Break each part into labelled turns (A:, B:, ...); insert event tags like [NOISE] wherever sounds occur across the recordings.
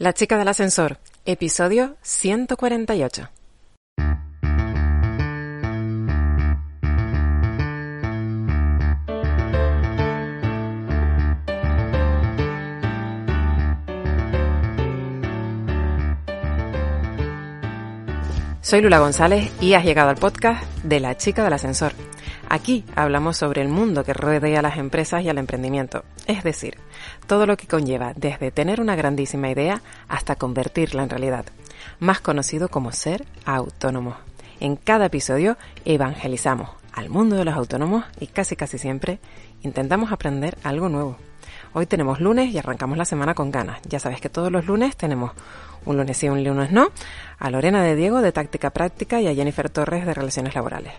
A: La chica del ascensor, episodio 148. Soy Lula González y has llegado al podcast de La chica del ascensor. Aquí hablamos sobre el mundo que rodea a las empresas y al emprendimiento, es decir, todo lo que conlleva desde tener una grandísima idea hasta convertirla en realidad, más conocido como ser autónomo. En cada episodio evangelizamos al mundo de los autónomos y casi casi siempre intentamos aprender algo nuevo. Hoy tenemos lunes y arrancamos la semana con ganas. Ya sabes que todos los lunes tenemos un lunes sí, un lunes no, a Lorena de Diego de Táctica Práctica y a Jennifer Torres de Relaciones Laborales.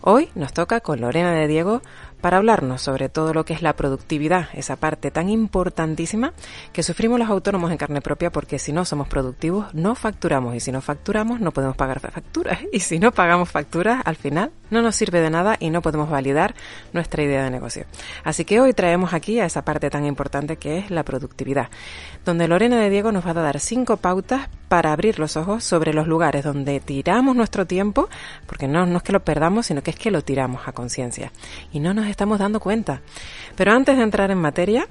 A: Hoy nos toca con Lorena de Diego para hablarnos sobre todo lo que es la productividad, esa parte tan importantísima que sufrimos los autónomos en carne propia porque si no somos productivos no facturamos y si no facturamos no podemos pagar facturas [LAUGHS] y si no pagamos facturas al final no nos sirve de nada y no podemos validar nuestra idea de negocio. Así que hoy traemos aquí a esa parte tan importante que es la productividad, donde Lorena de Diego nos va a dar cinco pautas para abrir los ojos sobre los lugares donde tiramos nuestro tiempo, porque no, es que lo perdamos, sino que es que lo tiramos a conciencia y no nos estamos dando cuenta. Pero antes de entrar en materia,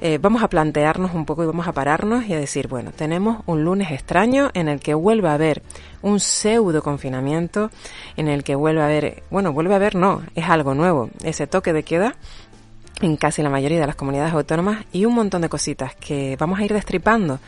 A: eh, vamos a plantearnos un poco y vamos a pararnos y a decir, bueno, tenemos un lunes extraño en el que vuelve a haber un pseudo confinamiento, en el que vuelve a haber, bueno, vuelve a haber, no, es algo nuevo, ese toque de queda en casi la mayoría de las comunidades autónomas y un montón de cositas que vamos a ir destripando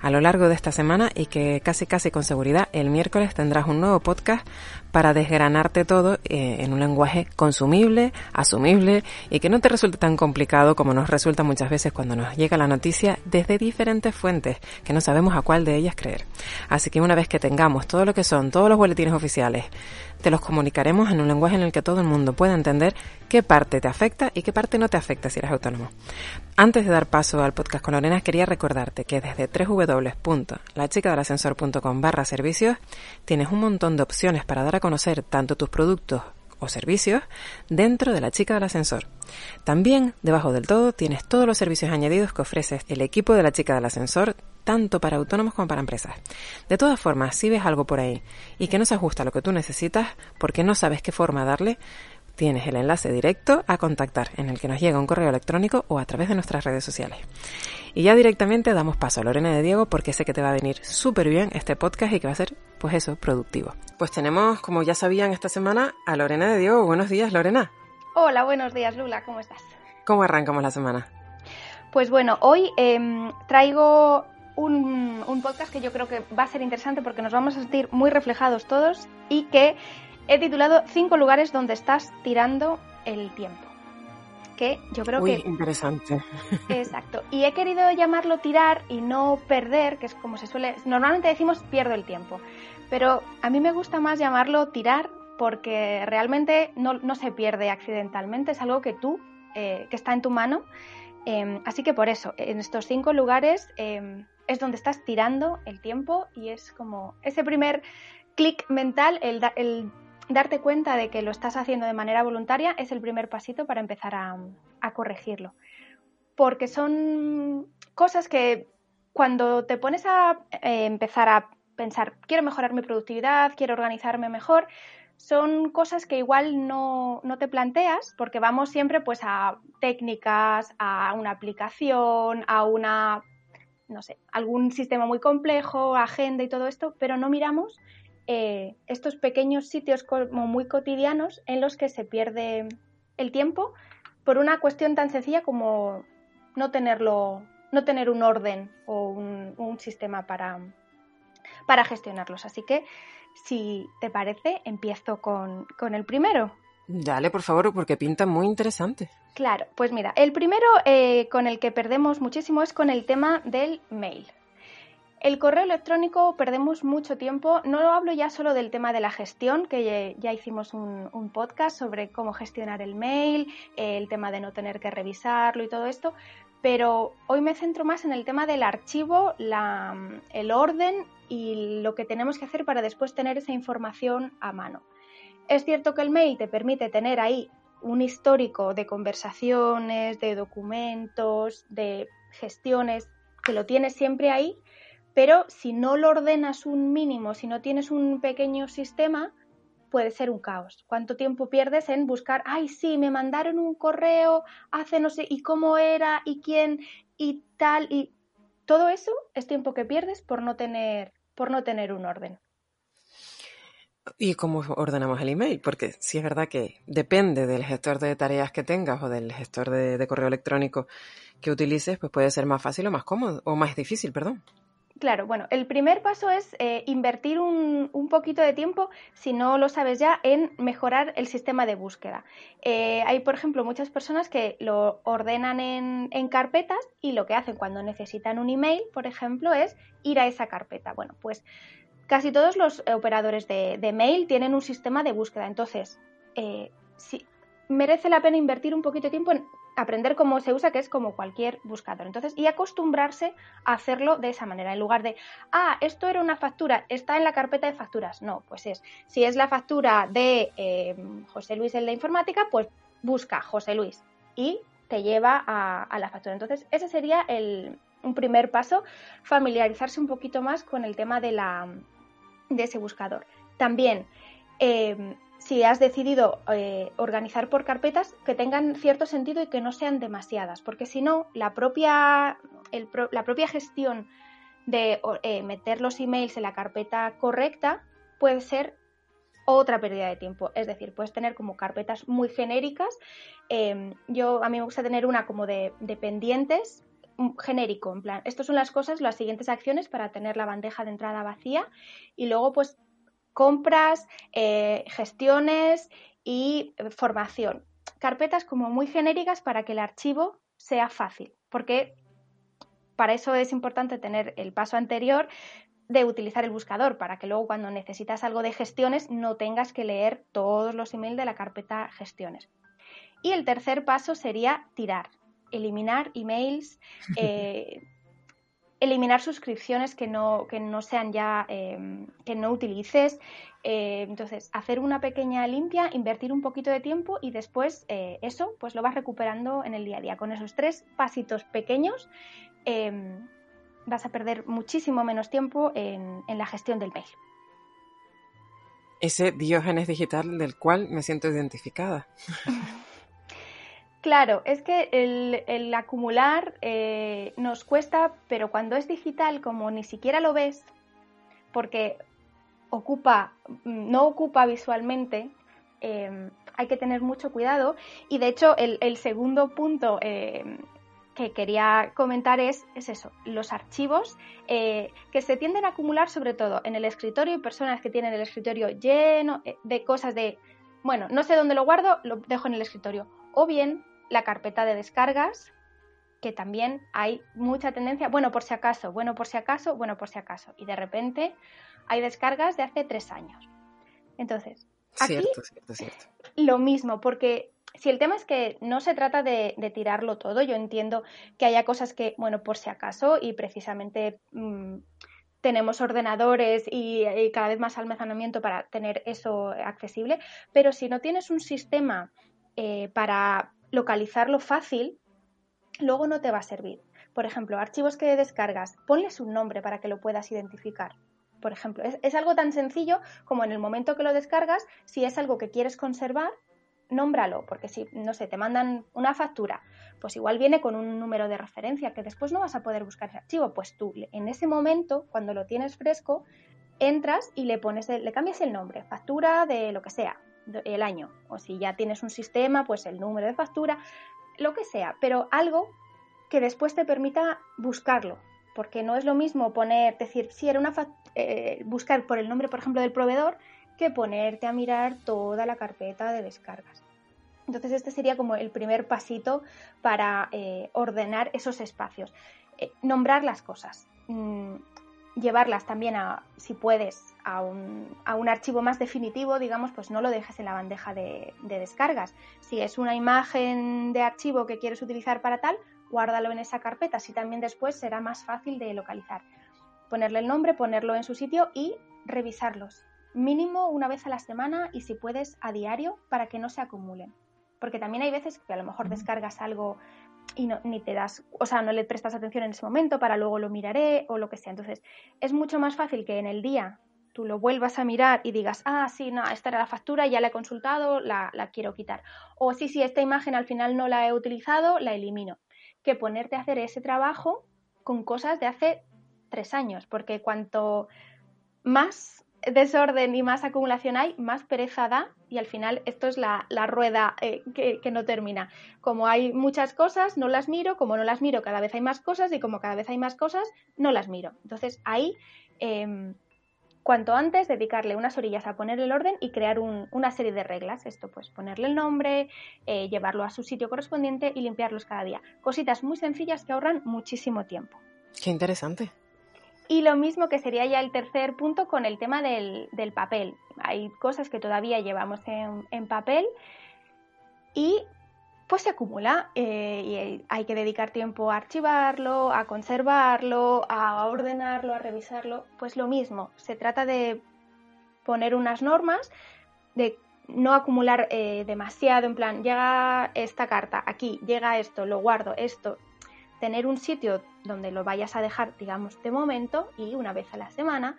A: a lo largo de esta semana y que casi casi con seguridad el miércoles tendrás un nuevo podcast para desgranarte todo eh, en un lenguaje consumible, asumible y que no te resulte tan complicado como nos resulta muchas veces cuando nos llega la noticia desde diferentes fuentes que no sabemos a cuál de ellas creer. Así que una vez que tengamos todo lo que son todos los boletines oficiales, te los comunicaremos en un lenguaje en el que todo el mundo pueda entender qué parte te afecta y qué parte no te afecta si eres autónomo. Antes de dar paso al podcast con Lorena, quería recordarte que desde www.lachicadelascensor.com barra servicios tienes un montón de opciones para dar a conocer tanto tus productos o servicios dentro de la chica del ascensor. También, debajo del todo, tienes todos los servicios añadidos que ofrece el equipo de la chica del ascensor, tanto para autónomos como para empresas. De todas formas, si ves algo por ahí y que no se ajusta a lo que tú necesitas, porque no sabes qué forma darle, tienes el enlace directo a contactar en el que nos llega un correo electrónico o a través de nuestras redes sociales. Y ya directamente damos paso a Lorena de Diego porque sé que te va a venir súper bien este podcast y que va a ser, pues eso, productivo. Pues tenemos, como ya sabían esta semana, a Lorena de Diego. Buenos días, Lorena.
B: Hola, buenos días, Lula, ¿cómo estás?
A: ¿Cómo arrancamos la semana?
B: Pues bueno, hoy eh, traigo un, un, podcast que yo creo que va a ser interesante porque nos vamos a sentir muy reflejados todos y que he titulado Cinco lugares donde estás tirando el tiempo que yo creo
A: Uy,
B: que...
A: interesante.
B: Exacto. Y he querido llamarlo tirar y no perder, que es como se suele... Normalmente decimos pierdo el tiempo, pero a mí me gusta más llamarlo tirar porque realmente no, no se pierde accidentalmente, es algo que tú, eh, que está en tu mano. Eh, así que por eso, en estos cinco lugares eh, es donde estás tirando el tiempo y es como ese primer clic mental, el, el darte cuenta de que lo estás haciendo de manera voluntaria es el primer pasito para empezar a, corregirlo. Porque son cosas que cuando te pones a eh, empezar a pensar, quiero mejorar mi productividad, quiero organizarme mejor, son cosas que igual no, no, te planteas porque vamos siempre pues a técnicas, a una aplicación, a una, no sé, algún sistema muy complejo, agenda y todo esto, pero no miramos eh, estos pequeños sitios como muy cotidianos en los que se pierde el tiempo por una cuestión tan sencilla como no tenerlo, no tener un orden o un, un sistema para, para, gestionarlos. Así que, si te parece, empiezo con, con el primero.
A: Dale, por favor, porque pinta muy interesante.
B: Claro, pues mira, el primero eh, con el que perdemos muchísimo es con el tema del mail. El correo electrónico perdemos mucho tiempo. No lo hablo ya solo del tema de la gestión, que ya hicimos un, podcast sobre cómo gestionar el mail, el tema de no tener que revisarlo y todo esto, pero hoy me centro más en el tema del archivo, el orden y lo que tenemos que hacer para después tener esa información a mano. Es cierto que el mail te permite tener ahí un histórico de conversaciones, de documentos, de gestiones, que lo tienes siempre ahí, Pero si no lo ordenas un mínimo, si no tienes un pequeño sistema, puede ser un caos. ¿Cuánto tiempo pierdes en buscar, ay, sí, me mandaron un correo hace no sé, y cómo era, y quién, y tal, y todo eso es tiempo que pierdes por no tener, por no tener un orden.
A: ¿Y cómo ordenamos el email? Porque si es verdad que depende del gestor de tareas que tengas o del gestor de, correo electrónico que utilices, pues puede ser más fácil o más cómodo, o más difícil, perdón.
B: Claro, bueno, el primer paso es eh, invertir un, poquito de tiempo, si no lo sabes ya, en mejorar el sistema de búsqueda. Eh, hay, por ejemplo, muchas personas que lo ordenan en, en, carpetas y lo que hacen cuando necesitan un email, por ejemplo, es ir a esa carpeta. Bueno, pues Casi todos los operadores de, mail tienen un sistema de búsqueda, entonces eh, merece la pena invertir un poquito de tiempo en aprender cómo se usa, que es como cualquier buscador. Entonces, y acostumbrarse a hacerlo de esa manera, en lugar de, ah, esto era una factura, está en la carpeta de facturas. No, pues es, si es la factura de eh, José Luis en la informática, pues busca José Luis y te lleva a, la factura. Entonces, ese sería el, un primer paso, familiarizarse un poquito más con el tema de la, de ese buscador. También, em, si has decidido eh, organizar por carpetas, que tengan cierto sentido y que no sean demasiadas, porque si no, la propia, la propia gestión de eh, meter los emails en la carpeta correcta puede ser otra pérdida de tiempo. Es decir, puedes tener como carpetas muy genéricas. Em, yo a mí me gusta tener una como de pendientes genérico, en plan, estas son las cosas, las siguientes acciones para tener la bandeja de entrada vacía y luego pues compras, eh, gestiones y eh, formación. Carpetas como muy genéricas para que el archivo sea fácil, porque para eso es importante tener el paso anterior de utilizar el buscador, para que luego cuando necesitas algo de gestiones no tengas que leer todos los emails de la carpeta gestiones. Y el tercer paso sería tirar eliminar emails, [LAUGHS] eh, eliminar suscripciones que no, que no sean ya, em, que no utilices. Eh, entonces, hacer una pequeña limpia, invertir un poquito de tiempo y después eh, eso, pues lo vas recuperando en el día a día. Con esos tres pasitos pequeños em, vas a perder muchísimo menos tiempo en, en la gestión del mail.
A: Ese diógenes digital del cual me siento identificada. [LAUGHS]
B: Claro, es que el, acumular eh, nos cuesta, pero cuando es digital, como ni siquiera lo ves, porque ocupa, no ocupa visualmente, em, hay que tener mucho cuidado. Y de hecho, el, segundo punto em, que quería comentar es, es eso, los archivos eh, que se tienden a acumular sobre todo en el escritorio y personas que tienen el escritorio lleno eh, de cosas de, bueno, no sé dónde lo guardo, lo dejo en el escritorio. O bien la carpeta de descargas, que también hay mucha tendencia, bueno, por si acaso, bueno, por si acaso, bueno, por si acaso. Y de repente hay descargas de hace tres años. Entonces, aquí lo mismo, porque si el tema es que no se trata de, tirarlo todo, yo entiendo que haya cosas que, bueno, por si acaso, y precisamente mm, tenemos ordenadores y, y, cada vez más almacenamiento para tener eso accesible, pero si no tienes un sistema eh, para localizarlo fácil, luego no te va a servir. Por ejemplo, archivos que descargas, ponles un nombre para que lo puedas identificar. Por ejemplo, es, algo tan sencillo como en el momento que lo descargas, si es algo que quieres conservar, nómbralo, porque si, no sé, te mandan una factura, pues igual viene con un número de referencia que después no vas a poder buscar ese archivo, pues tú en ese momento, cuando lo tienes fresco, entras y le pones, le cambias el nombre, factura de lo que sea, el año. O si ya tienes un sistema, pues el número de factura, lo que sea, pero algo que después te permita buscarlo. Porque no es lo mismo poner, decir, si era una eh, buscar por el nombre, por ejemplo, del proveedor, que ponerte a mirar toda la carpeta de descargas. Entonces, este sería como el primer pasito para eh, ordenar esos espacios. Eh, nombrar las cosas. Mm, llevarlas también a, si puedes, a un, a un, archivo más definitivo, digamos, pues no lo dejes en la bandeja de, descargas. Si es una imagen de archivo que quieres utilizar para tal, guárdalo en esa carpeta, así también después será más fácil de localizar. Ponerle el nombre, ponerlo en su sitio y revisarlos. Mínimo una vez a la semana y si puedes a diario para que no se acumulen. Porque también hay veces que a lo mejor descargas algo y no, ni te das, o sea, no le prestas atención en ese momento, para luego lo miraré o lo que sea. Entonces, es mucho más fácil que en el día tú lo vuelvas a mirar y digas, ah, sí, no, esta era la factura, ya la he consultado, la, la quiero quitar. O sí, sí, esta imagen al final no la he utilizado, la elimino. Que ponerte a hacer ese trabajo con cosas de hace tres años, porque cuanto más desorden y más acumulación hay, más pereza da y al final esto es la, rueda eh, que, no termina. Como hay muchas cosas, no las miro, como no las miro, cada vez hay más cosas y como cada vez hay más cosas, no las miro. Entonces ahí, em, cuanto antes, dedicarle unas orillas a poner el orden y crear una serie de reglas. Esto pues ponerle el nombre, eh, llevarlo a su sitio correspondiente y limpiarlos cada día. Cositas muy sencillas que ahorran muchísimo tiempo.
A: Qué interesante.
B: Y lo mismo que sería ya el tercer punto con el tema del, papel. Hay cosas que todavía llevamos en, papel y pues se acumula eh, y hay que dedicar tiempo a archivarlo, a conservarlo, a ordenarlo, a revisarlo. Pues lo mismo, se trata de poner unas normas, de no acumular eh, demasiado, en plan, llega esta carta aquí, llega esto, lo guardo, esto, tener un sitio donde lo vayas a dejar, digamos, de momento y una vez a la semana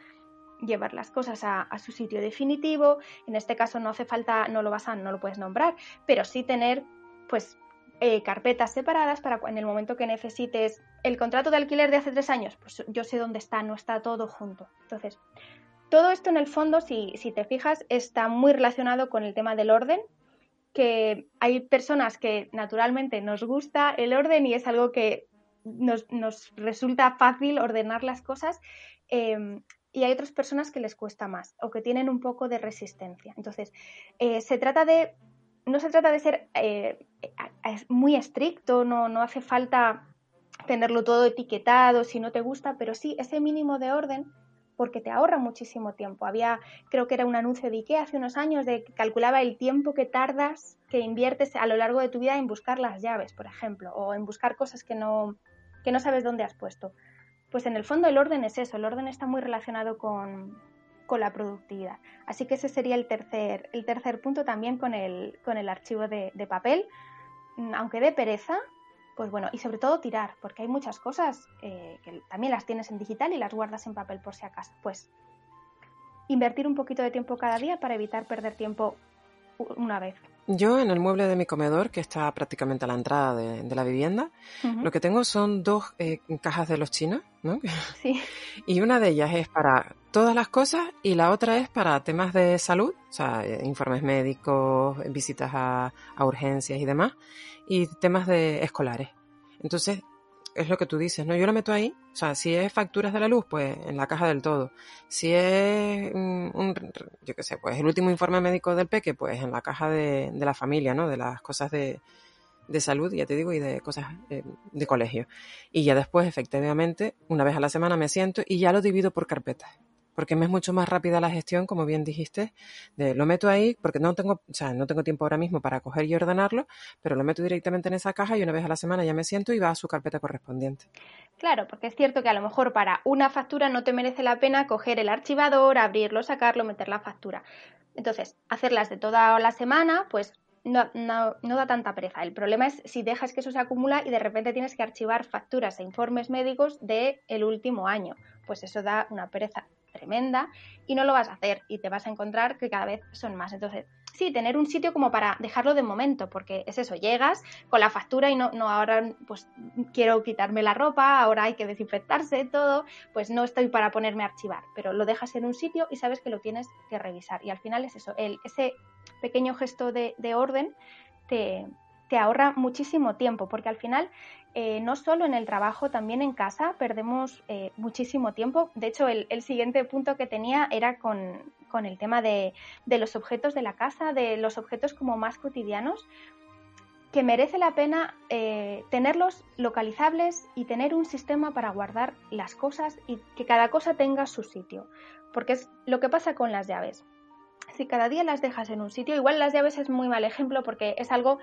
B: llevar las cosas a, su sitio definitivo. En este caso no hace falta, no lo vas a, no lo puedes nombrar, pero sí tener, pues, eh, carpetas separadas para en el momento que necesites el contrato de alquiler de hace tres años, pues yo sé dónde está, no está todo junto. Entonces, todo esto en el fondo, si, si te fijas, está muy relacionado con el tema del orden, que hay personas que naturalmente nos gusta el orden y es algo que nos, resulta fácil ordenar las cosas em, y hay otras personas que les cuesta más o que tienen un poco de resistencia. Entonces, eh, se trata de, no se trata de ser eh, muy estricto, no, no hace falta tenerlo todo etiquetado si no te gusta, pero sí ese mínimo de orden porque te ahorra muchísimo tiempo. Había, creo que era un anuncio de IKEA hace unos años de que calculaba el tiempo que tardas, que inviertes a lo largo de tu vida en buscar las llaves, por ejemplo, o en buscar cosas que no, que no sabes dónde has puesto. Pues en el fondo el orden es eso, el orden está muy relacionado con, con la productividad. Así que ese sería el tercer, el tercer punto también con el, con el archivo de, papel. Aunque de pereza, pues bueno, y sobre todo tirar, porque hay muchas cosas eh, que también las tienes en digital y las guardas en papel por si acaso. Pues invertir un poquito de tiempo cada día para evitar perder tiempo una vez.
A: Yo en el mueble de mi comedor, que está prácticamente a la entrada de, la vivienda, lo que tengo son dos eh, cajas de los chinos, ¿no? [LAUGHS]
B: Sí.
A: y una de ellas es para todas las cosas y la otra es para temas de salud, o sea, eh, informes médicos, visitas a, a urgencias y demás y temas de escolares. Entonces, es lo que tú dices, ¿no? Yo lo meto ahí, o sea, si es facturas de la luz, pues en la caja del todo. Si es un, yo qué sé, pues el último informe médico del peque, pues en la caja de, de la familia, ¿no? De las cosas de, de salud, ya te digo, y de cosas eh, de colegio. Y ya después, efectivamente, una vez a la semana me siento y ya lo divido por carpetas porque me es mucho más rápida la gestión, como bien dijiste, de lo meto ahí, porque no tengo, o sea, no tengo tiempo ahora mismo para coger y ordenarlo, pero lo meto directamente en esa caja y una vez a la semana ya me siento y va a su carpeta correspondiente.
B: Claro, porque es cierto que a lo mejor para una factura no te merece la pena coger el archivador, abrirlo, sacarlo, meter la factura. Entonces, hacerlas de toda la semana, pues no, da tanta pereza. El problema es si dejas que eso se acumula y de repente tienes que archivar facturas e informes médicos del el último año. Pues eso da una pereza tremenda y no lo vas a hacer y te vas a encontrar que cada vez son más. Entonces, sí, tener un sitio como para dejarlo de momento, porque es eso, llegas con la factura y no, no ahora pues quiero quitarme la ropa, ahora hay que desinfectarse todo, pues no estoy para ponerme a archivar, pero lo dejas en un sitio y sabes que lo tienes que revisar. Y al final es eso, el, ese pequeño gesto de, de orden te, te ahorra muchísimo tiempo, porque al final eh, no solo en el trabajo, también en casa perdemos eh, muchísimo tiempo. De hecho, el, siguiente punto que tenía era con, el tema de, los objetos de la casa, de los objetos como más cotidianos, que merece la pena eh, tenerlos localizables y tener un sistema para guardar las cosas y que cada cosa tenga su sitio. Porque es lo que pasa con las llaves si cada día las dejas en un sitio, igual las llaves es muy mal ejemplo porque es algo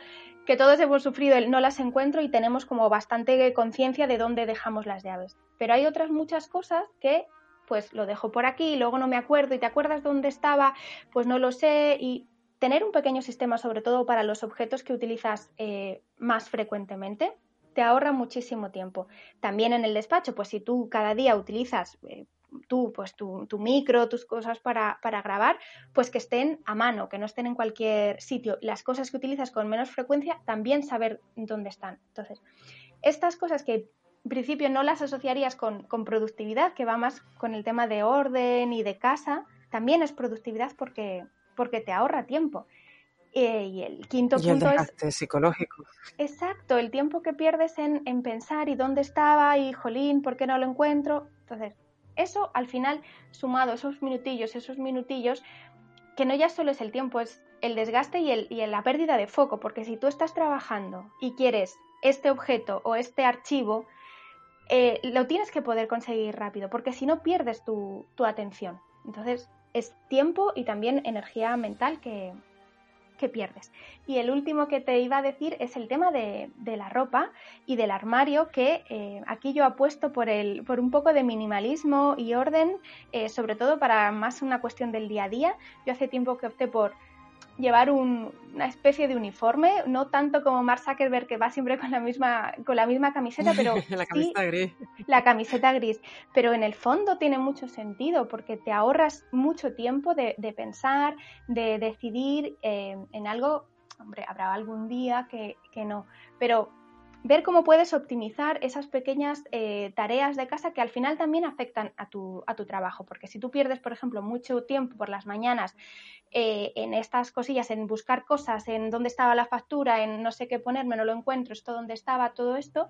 B: que todos hemos sufrido, el no las encuentro y tenemos como bastante conciencia de dónde dejamos las llaves. Pero hay otras muchas cosas que pues lo dejo por aquí luego no me acuerdo y te acuerdas dónde estaba, pues no lo sé y tener un pequeño sistema, sobre todo para los objetos que utilizas eh, más frecuentemente, te ahorra muchísimo tiempo. También en el despacho, pues si tú cada día utilizas eh, tú, pues tu, micro, tus cosas para, para, grabar, pues que estén a mano, que no estén en cualquier sitio. Las cosas que utilizas con menos frecuencia, también saber dónde están. Entonces, estas cosas que en principio no las asociarías con, con productividad, que va más con el tema de orden y de casa, también es productividad porque, porque te ahorra tiempo. Eh, y el quinto punto
A: es. psicológico.
B: Exacto, el tiempo que pierdes en, en, pensar y dónde estaba y jolín, ¿por qué no lo encuentro? Entonces, eso al final, sumado esos minutillos, esos minutillos, que no ya solo es el tiempo, es el desgaste y, el, y la pérdida de foco, porque si tú estás trabajando y quieres este objeto o este archivo, eh, lo tienes que poder conseguir rápido, porque si no pierdes tu, tu atención. Entonces, es tiempo y también energía mental que, que pierdes. Y el último que te iba a decir es el tema de, la ropa y del armario, que eh, aquí yo apuesto por, el, por un poco de minimalismo y orden, eh, sobre todo para más una cuestión del día a día. Yo hace tiempo que opté por llevar una especie de uniforme, no tanto como Mark Zuckerberg que va siempre con la misma, con la misma camiseta, pero [LAUGHS]
A: la camiseta gris.
B: La camiseta gris. Pero en el fondo tiene mucho sentido porque te ahorras mucho tiempo de, pensar, de decidir eh, en algo. Hombre, habrá algún día que, que no, pero ver cómo puedes optimizar esas pequeñas eh, tareas de casa que al final también afectan a tu, a tu, trabajo. Porque si tú pierdes, por ejemplo, mucho tiempo por las mañanas eh, en estas cosillas, en buscar cosas, en dónde estaba la factura, en no sé qué ponerme, no lo encuentro, esto dónde estaba, todo esto,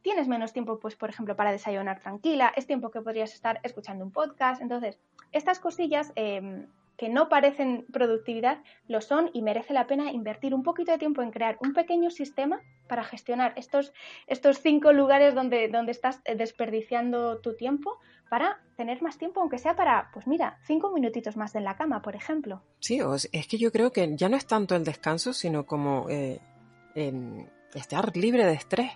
B: tienes menos tiempo, pues, por ejemplo, para desayunar tranquila, es tiempo que podrías estar escuchando un podcast. Entonces, estas cosillas em, que no parecen productividad, lo son y merece la pena invertir un poquito de tiempo en crear un pequeño sistema para gestionar estos, estos cinco lugares donde, donde estás eh, desperdiciando tu tiempo para tener más tiempo, aunque sea para, pues mira, cinco minutitos más en la cama, por ejemplo.
A: Sí, es que yo creo que ya no es tanto el descanso, sino como eh, estar libre de estrés.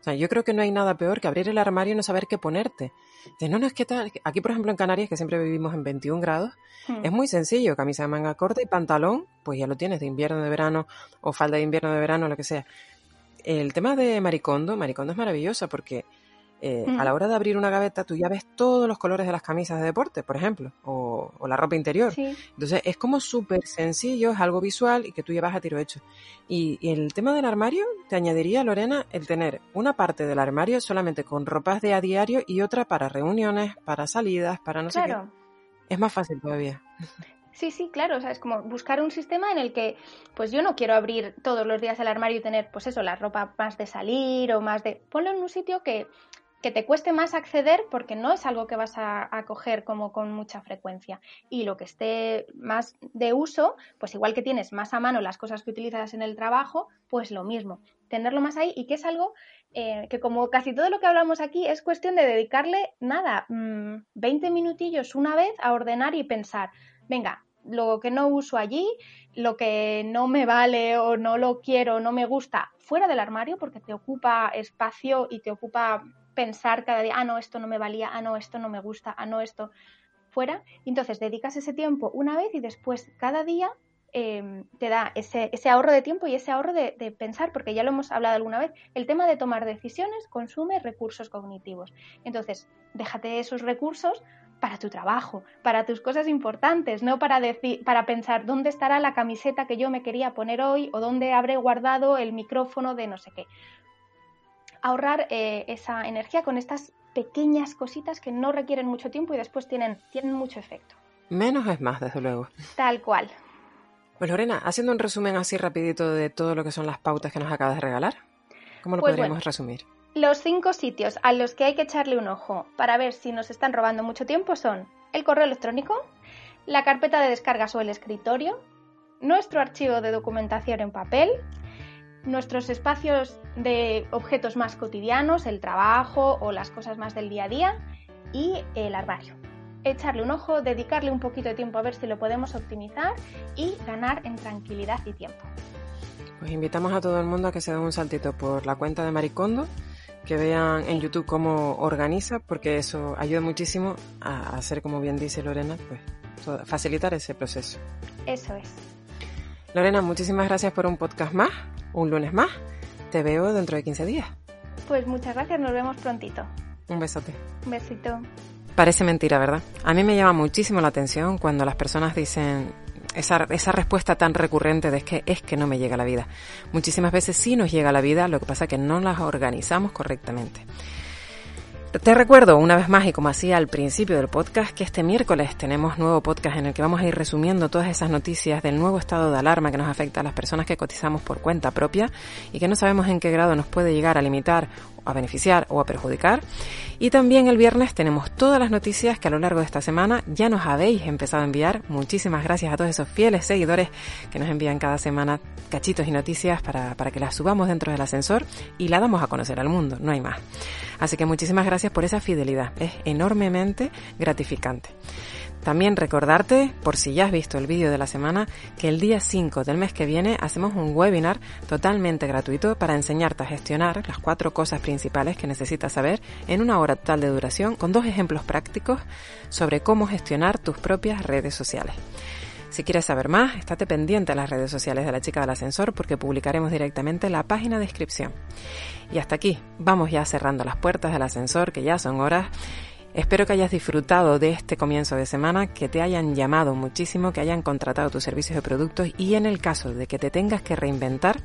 A: O sea, yo creo que no hay nada peor que abrir el armario y no saber qué ponerte. De, no, no, es que tal. Aquí, por ejemplo, en Canarias, que siempre vivimos en 21 grados, hmm. es muy sencillo. Camisa de manga corta y pantalón, pues ya lo tienes de invierno, de verano, o falda de invierno, de verano, lo que sea. El tema de Maricondo, Maricondo es maravillosa porque eh, a la hora de abrir una gaveta tú ya ves todos los colores de las camisas de deporte, por ejemplo, o, la ropa interior. Entonces es como súper sencillo, es algo visual y que tú llevas a tiro hecho. Y, el tema del armario, te añadiría, Lorena, el tener una parte del armario solamente con ropas de a diario y otra para reuniones, para salidas, para no sé qué. Es más fácil todavía.
B: Sí, sí, claro, o sea, es como buscar un sistema en el que, pues yo no quiero abrir todos los días el armario y tener, pues eso, la ropa más de salir o más de... Ponlo en un sitio que que te cueste más acceder porque no es algo que vas a, coger como con mucha frecuencia. Y lo que esté más de uso, pues igual que tienes más a mano las cosas que utilizas en el trabajo, pues lo mismo, tenerlo más ahí y que es algo eh, que como casi todo lo que hablamos aquí es cuestión de dedicarle nada, 20 mm, minutillos una vez a ordenar y pensar, venga, lo que no uso allí, lo que no me vale o no lo quiero, no me gusta, fuera del armario porque te ocupa espacio y te ocupa pensar cada día, ah, no, esto no me valía, ah, no, esto no me gusta, ah, no, esto fuera. entonces dedicas ese tiempo una vez y después cada día em, te da ese, ese, ahorro de tiempo y ese ahorro de, pensar, porque ya lo hemos hablado alguna vez, el tema de tomar decisiones consume recursos cognitivos. Entonces, déjate esos recursos para tu trabajo, para tus cosas importantes, no para decir, para pensar dónde estará la camiseta que yo me quería poner hoy o dónde habré guardado el micrófono de no sé qué ahorrar eh, esa energía con estas pequeñas cositas que no requieren mucho tiempo y después tienen, tienen mucho efecto.
A: Menos es más, desde luego.
B: Tal cual.
A: Pues Lorena, haciendo un resumen así rapidito de todo lo que son las pautas que nos acabas de regalar, ¿cómo lo pues podríamos resumir?
B: Los cinco sitios a los que hay que echarle un ojo para ver si nos están robando mucho tiempo son el correo electrónico, la carpeta de descargas o el escritorio, nuestro archivo de documentación en papel, nuestros espacios de objetos más cotidianos, el trabajo o las cosas más del día a día y el armario. Echarle un ojo, dedicarle un poquito de tiempo a ver si lo podemos optimizar y ganar en tranquilidad y tiempo.
A: Pues invitamos a todo el mundo a que se den un saltito por la cuenta de Maricondo, que vean en YouTube cómo organiza, porque eso ayuda muchísimo a hacer, como bien dice Lorena, pues facilitar ese proceso.
B: Eso es.
A: Lorena, muchísimas gracias por un podcast más, un lunes más. Te veo dentro de 15 días.
B: Pues muchas gracias, nos vemos prontito.
A: Un besote.
B: Un besito.
A: Parece mentira, ¿verdad? A mí me llama muchísimo la atención cuando las personas dicen esa, esa respuesta tan recurrente de es que es que no me llega la vida. Muchísimas veces sí nos llega la vida, lo que pasa es que no las organizamos correctamente. Te recuerdo una vez más y como hacía al principio del podcast que este miércoles tenemos nuevo podcast en el que vamos a ir resumiendo todas esas noticias del nuevo estado de alarma que nos afecta a las personas que cotizamos por cuenta propia y que no sabemos en qué grado nos puede llegar a limitar, a beneficiar o a perjudicar. Y también el viernes tenemos todas las noticias que a lo largo de esta semana ya nos habéis empezado a enviar. Muchísimas gracias a todos esos fieles seguidores que nos envían cada semana cachitos y noticias para, para que las subamos dentro del ascensor y la damos a conocer al mundo, no hay más. Así que muchísimas gracias por esa fidelidad, es enormemente gratificante. También recordarte, por si ya has visto el vídeo de la semana, que el día 5 del mes que viene hacemos un webinar totalmente gratuito para enseñarte a gestionar las cuatro cosas principales que necesitas saber en una hora total de duración con dos ejemplos prácticos sobre cómo gestionar tus propias redes sociales. Si quieres saber más, estate pendiente a las redes sociales de la chica del ascensor porque publicaremos directamente la página de inscripción. Y hasta aquí, vamos ya cerrando las puertas del ascensor, que ya son horas. Espero que hayas disfrutado de este comienzo de semana, que te hayan llamado muchísimo, que hayan contratado tus servicios y productos y en el caso de que te tengas que reinventar,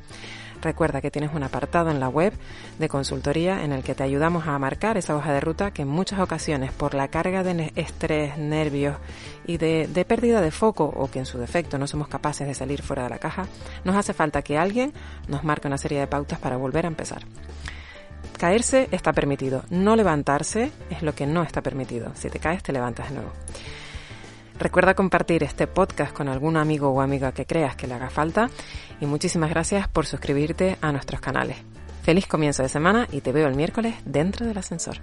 A: recuerda que tienes un apartado en la web de consultoría en el que te ayudamos a marcar esa hoja de ruta que en muchas ocasiones por la carga de estrés, nervios y de, de pérdida de foco o que en su defecto no somos capaces de salir fuera de la caja, nos hace falta que alguien nos marque una serie de pautas para volver a empezar. Caerse está permitido, no levantarse es lo que no está permitido. Si te caes, te levantas de nuevo. Recuerda compartir este podcast con algún amigo o amiga que creas que le haga falta y muchísimas gracias por suscribirte a nuestros canales. Feliz comienzo de semana y te veo el miércoles dentro del ascensor.